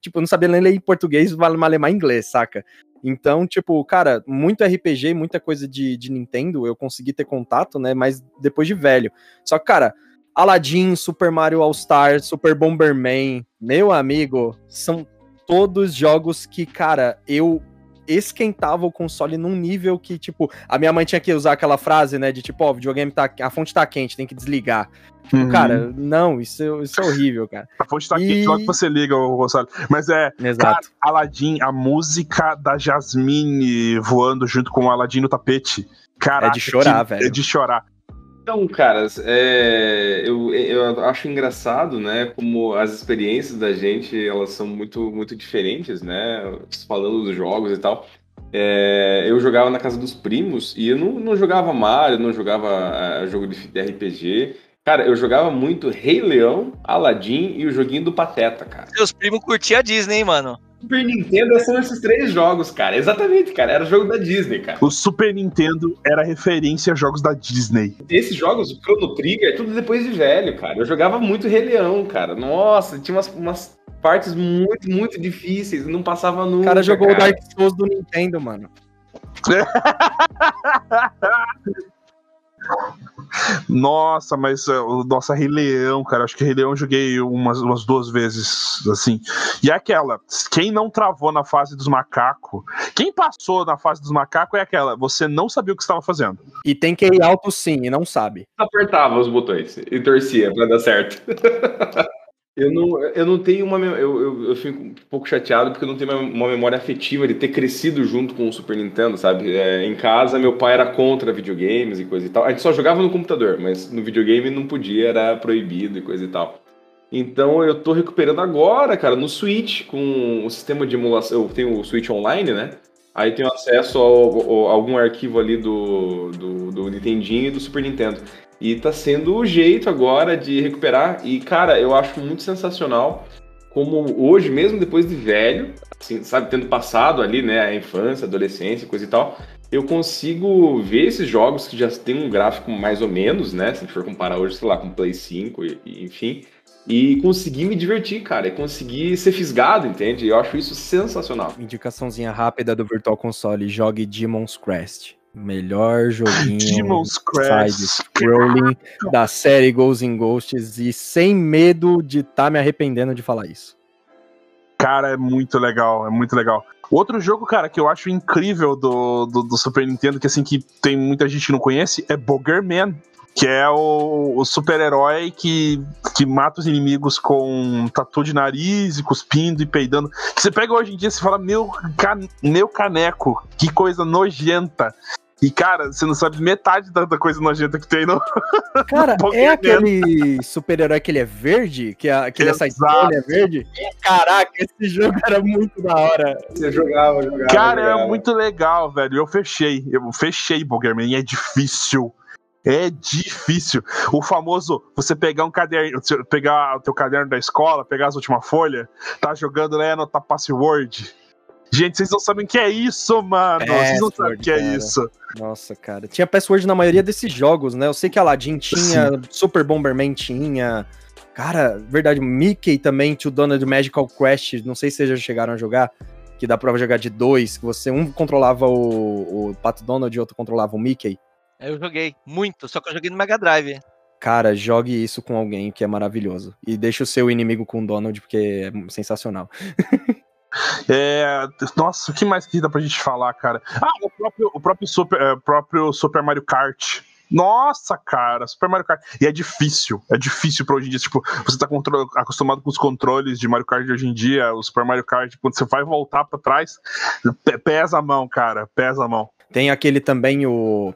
B: tipo, eu não sabia nem ler em português, malemar inglês, saca? Então, tipo, cara, muito RPG, muita coisa de, de Nintendo eu consegui ter contato, né? Mas depois de velho. Só que, cara, Aladdin, Super Mario All Stars, Super Bomberman, meu amigo, são todos jogos que, cara, eu esquentava o console num nível que, tipo, a minha mãe tinha que usar aquela frase, né, de tipo, ó, oh, o videogame tá, a fonte tá quente, tem que desligar. Tipo, uhum. cara, não, isso, isso é horrível, cara.
A: A fonte tá e... quente logo que você liga, o Gonçalo. Mas é,
B: Exato. Cara,
A: Aladdin, a música da Jasmine voando junto com o Aladdin no tapete. Cara,
B: é de chorar,
A: que,
B: velho.
A: É de chorar.
D: Então, caras, é, eu, eu acho engraçado, né, como as experiências da gente, elas são muito, muito diferentes, né, falando dos jogos e tal. É, eu jogava na casa dos primos e eu não, não jogava Mario, não jogava uh, jogo de RPG. Cara, eu jogava muito Rei Leão, Aladdin e o joguinho do Pateta, cara.
C: Seus primos curtiam a Disney, mano.
D: Super Nintendo são esses três jogos, cara. Exatamente, cara. Era o jogo da Disney, cara.
A: O Super Nintendo era referência a jogos da Disney.
D: Esses jogos, o Chrono Trigger, tudo depois de velho, cara. Eu jogava muito Rei Leão, cara. Nossa, tinha umas, umas partes muito, muito difíceis. Não passava nunca.
B: O cara jogou cara. o Dark Souls do Nintendo, mano.
A: Nossa, mas uh, nossa, Rei Leão, cara. Acho que Rei Leão eu joguei umas, umas duas vezes, assim. E é aquela, quem não travou na fase dos macacos, quem passou na fase dos macacos é aquela, você não sabia o que estava fazendo.
B: E tem que ir alto sim, e não sabe.
D: Apertava os botões e torcia pra dar certo. Eu não, eu não tenho uma. Eu, eu, eu, fico um pouco chateado porque eu não tenho uma memória afetiva de ter crescido junto com o Super Nintendo, sabe? É, em casa, meu pai era contra videogames e coisa e tal. A gente só jogava no computador, mas no videogame não podia, era proibido e coisa e tal. Então eu tô recuperando agora, cara, no Switch, com o sistema de emulação. Eu tenho o Switch Online, né? Aí tenho acesso a algum arquivo ali do, do, do Nintendinho e do Super Nintendo. E tá sendo o jeito agora de recuperar. E, cara, eu acho muito sensacional como hoje, mesmo depois de velho, assim, sabe, tendo passado ali, né, a infância, adolescência, coisa e tal, eu consigo ver esses jogos que já tem um gráfico mais ou menos, né, se a gente for comparar hoje, sei lá, com Play 5 e, e enfim, e conseguir me divertir, cara, e conseguir ser fisgado, entende? Eu acho isso sensacional.
B: Indicaçãozinha rápida do Virtual Console, jogue Demon's Crest. Melhor joguinho side-scrolling da série Ghosts in Ghosts e sem medo de estar tá me arrependendo de falar isso.
A: Cara, é muito legal, é muito legal. Outro jogo, cara, que eu acho incrível do, do, do Super Nintendo, que assim, que tem muita gente que não conhece, é Boogerman que é o, o super-herói que, que mata os inimigos com tatu de nariz e cuspindo e peidando. Que você pega hoje em dia e fala, meu, can, meu caneco, que coisa nojenta. E, cara, você não sabe metade da, da coisa nojenta que tem no.
B: Cara, é aquele super-herói que ele é verde? Que, a, que ele é é verde? Caraca, esse jogo era muito da hora.
D: Você jogava, jogava.
A: Cara,
D: jogava.
A: é muito legal, velho. Eu fechei. Eu fechei Boogerman e é difícil. É difícil. O famoso, você pegar um caderno, pegar o teu caderno da escola, pegar as últimas folhas, tá jogando lá e anotar password. Gente, vocês não sabem o que é isso, mano. É, vocês não sabem o que é isso.
B: Nossa, cara. Tinha password na maioria desses jogos, né? Eu sei que Aladdin tinha, Sim. Super Bomberman tinha. Cara, verdade, Mickey também, Tio Donald Magical Crash, não sei se vocês já chegaram a jogar, que dá pra jogar de dois, que você um controlava o, o Pato Donald e outro controlava o Mickey.
C: Eu joguei muito, só que eu joguei no Mega Drive.
B: Cara, jogue isso com alguém que é maravilhoso. E deixe o seu inimigo com o Donald, porque é sensacional.
A: É, nossa, o que mais que dá pra gente falar, cara? Ah, o próprio, o próprio, Super, é, próprio Super Mario Kart. Nossa, cara, Super Mario Kart. E é difícil, é difícil pra hoje em dia. Tipo, você tá acostumado com os controles de Mario Kart de hoje em dia, o Super Mario Kart, quando você vai voltar pra trás, pesa a mão, cara, pesa a mão.
B: Tem aquele também, o.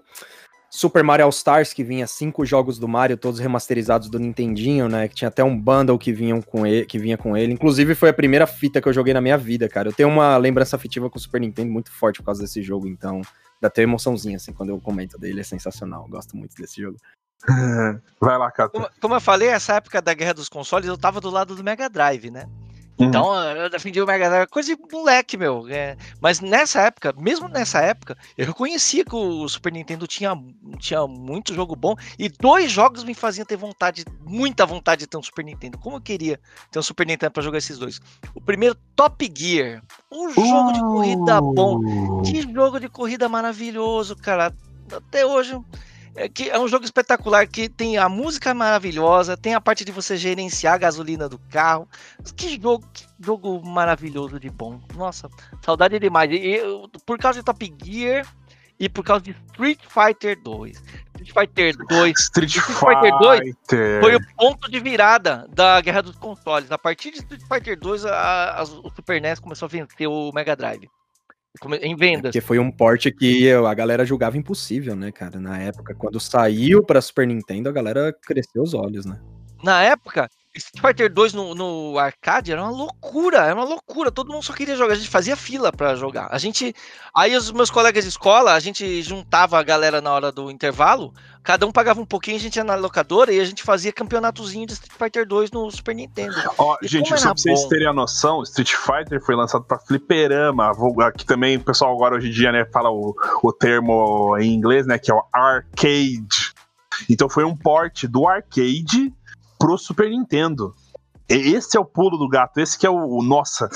B: Super Mario All Stars, que vinha cinco jogos do Mario, todos remasterizados do Nintendinho, né? Que tinha até um bundle que, vinham com ele, que vinha com ele. Inclusive, foi a primeira fita que eu joguei na minha vida, cara. Eu tenho uma lembrança afetiva com o Super Nintendo muito forte por causa desse jogo, então dá até emoçãozinha, assim, quando eu comento dele. É sensacional. Eu gosto muito desse jogo.
A: Vai lá, cara.
C: Como, como, eu falei, essa época da guerra dos consoles, eu tava do lado do Mega Drive, né?
A: Uhum.
C: Então eu defendi o Mega Drive, coisa de moleque, meu. é. Mas nessa época, mesmo nessa época, eu reconhecia que o Super Nintendo tinha, tinha muito jogo bom. E dois jogos me faziam ter vontade, muita vontade de ter um Super Nintendo. Como eu queria ter um Super Nintendo pra jogar esses dois. O primeiro, Top Gear. Um jogo de corrida bom. Que jogo de corrida maravilhoso, cara. Até hoje. É, que é um jogo espetacular que tem a música maravilhosa, tem a parte de você gerenciar a gasolina do carro. Que jogo, que jogo maravilhoso de bom. Nossa, saudade demais. E, eu- por causa de Top Gear e por causa de Street Fighter 2. Street Fighter 2
A: Street
C: Street Fighter 2
A: Fighter.
C: foi o ponto de virada da guerra dos consoles. A partir de Street Fighter 2, a- a- o Super NES começou a vencer o Mega Drive. Em vendas.
B: Porque foi um porte que a galera julgava impossível, né, cara? Na época, quando saiu pra Super Nintendo, a galera cresceu os olhos, né?
C: Na época, Street Fighter 2 no, no arcade era uma loucura, era uma loucura. Todo mundo só queria jogar, a gente fazia fila pra jogar. A gente, aí os meus colegas de escola, a gente juntava a galera na hora do intervalo, cada um pagava um pouquinho, a gente ia na locadora e a gente fazia campeonatozinho de Street Fighter 2 no Super Nintendo.
A: Ó,
C: E
A: gente, só pra vocês terem a noção, Street Fighter foi lançado pra fliperama, aqui também o pessoal agora hoje em dia, né, fala o, o termo em inglês, né, que é o arcade. Então foi um port do arcade pro Super Nintendo. Esse é o pulo do gato, esse que é o, o- nossa,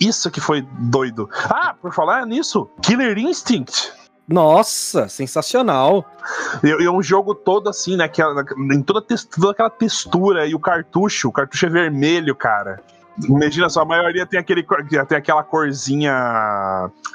A: isso que foi doido. Ah, por falar nisso, Killer Instinct.
B: Nossa, sensacional.
A: E é um jogo todo assim, né? Que, em toda, toda aquela textura e o cartucho, o cartucho é vermelho, cara. Imagina só, a maioria tem, aquele, tem aquela corzinha.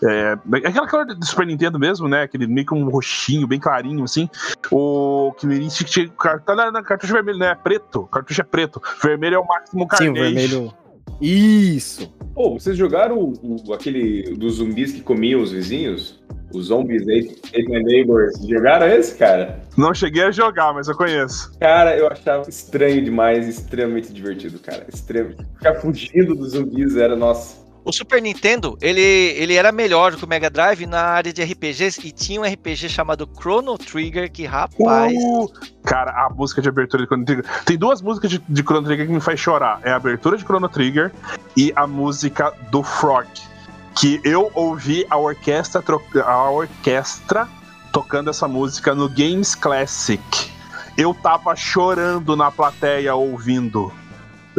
A: É, aquela cor do Super Nintendo mesmo, né? Aquele meio que um roxinho, bem clarinho, assim. O que me disse que tinha. car- Tá cartucho vermelho, né? É preto. Cartucho é preto. Vermelho é o máximo
B: Sim,
A: carnage.
B: o vermelho. Isso.
D: Pô, vocês jogaram o, o- aquele dos zumbis que comiam os vizinhos? Os zombies Ate Ate My Neighbors. Jogaram esse, cara?
A: Não cheguei a jogar, mas eu conheço.
D: Cara, eu achava estranho demais, extremamente divertido, cara. Extremo. Ficar fugindo dos zumbis era, nossa.
C: O Super Nintendo, ele, ele era melhor do que o Mega Drive na área de RPGs e tinha um RPG chamado Chrono Trigger que, rapaz,
A: Uh, cara, a música de abertura de Chrono Trigger. Tem duas músicas de, de Chrono Trigger que me faz chorar. É a abertura de Chrono Trigger e a música do Frog. Que eu ouvi a orquestra, a orquestra tocando essa música no Games Classic. Eu tava chorando na plateia ouvindo.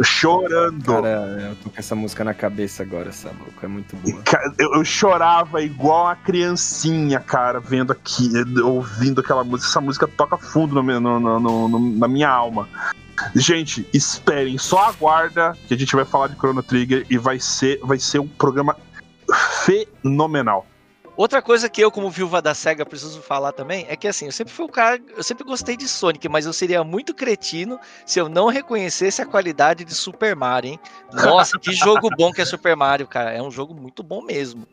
A: Chorando.
B: Cara, eu tô com essa música na cabeça agora, essa louco. É muito boa.
A: Eu, eu chorava igual a criancinha, cara, vendo aqui, ouvindo aquela música. Essa música toca fundo no- no- no- na minha alma. Gente, esperem, só aguarda que a gente vai falar de Chrono Trigger e vai ser, vai ser um programa fenomenal.
C: Outra coisa que eu, como viúva da SEGA, preciso falar também é que assim, eu sempre fui o cara, eu sempre gostei de Sonic, mas eu seria muito cretino se eu não reconhecesse a qualidade de Super Mario, hein? Nossa, que jogo bom que é Super Mario, cara. É um jogo muito bom mesmo.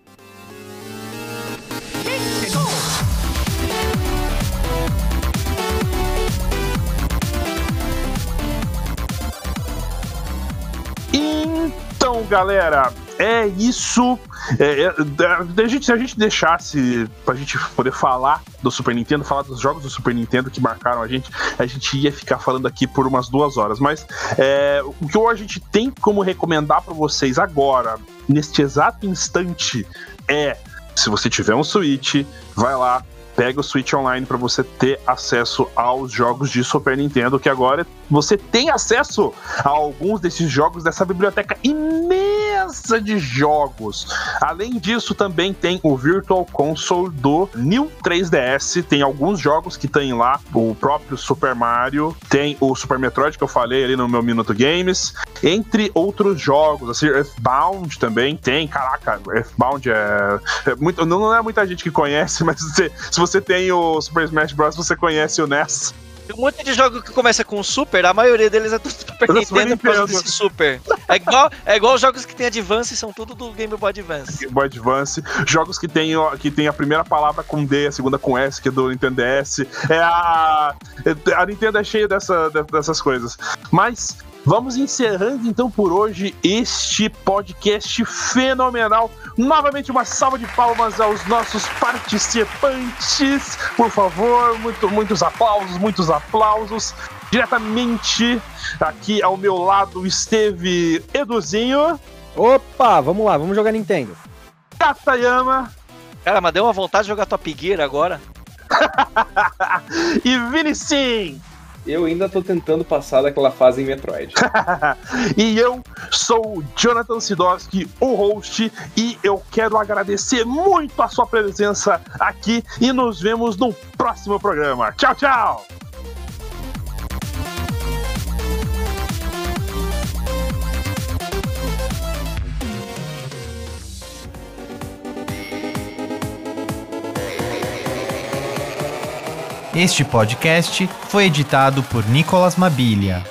A: Então, galera, é isso. É, é, da gente- se a gente deixasse pra gente poder falar do Super Nintendo, falar dos jogos do Super Nintendo que marcaram a gente, a gente ia ficar falando aqui por umas duas horas. Mas é, o que a gente tem como recomendar pra vocês agora, neste exato instante, é se você tiver um Switch, vai lá. Pega o Switch Online pra você ter acesso aos jogos de Super Nintendo, que agora você tem acesso a alguns desses jogos dessa biblioteca imensa de jogos. Além disso, também tem o Virtual Console do New 3DS. Tem alguns jogos que tem lá, o próprio Super Mario, tem o Super Metroid que eu falei ali no meu Minuto Games, entre outros jogos, assim, Earthbound também tem. Caraca, Earthbound é, é muito, não é muita gente que conhece, mas você- se você tem o Super Smash Bros, você conhece o NES.
C: Tem um monte de jogo que começa com Super, a maioria deles é do Super
A: Do
C: Nintendo por causa
A: Nintendo.
C: desse Super. É igual, é igual os jogos que tem Advance, são tudo do Game Boy Advance.
A: Game Boy Advance, jogos que tem, que tem a primeira palavra com D, a segunda com S, que é do Nintendo DS. É a, a Nintendo é cheia dessa, de- dessas coisas. Mas vamos encerrando então por hoje este podcast fenomenal. Novamente uma salva de palmas aos nossos participantes, por favor, muito, muitos aplausos, muitos aplausos. Diretamente aqui ao meu lado esteve Eduzinho,
B: Opa, vamos lá, vamos jogar Nintendo.
A: Katayama
C: Cara, mas deu uma vontade de jogar Top Gear agora.
A: e Vinicim.
D: Eu ainda tô tentando passar daquela fase em Metroid.
A: e eu sou o Jonathan Sidorski, o host, e eu quero agradecer muito a sua presença aqui e nos vemos no próximo programa. Tchau, tchau!
E: Este podcast foi editado por Nicolas Mabilia.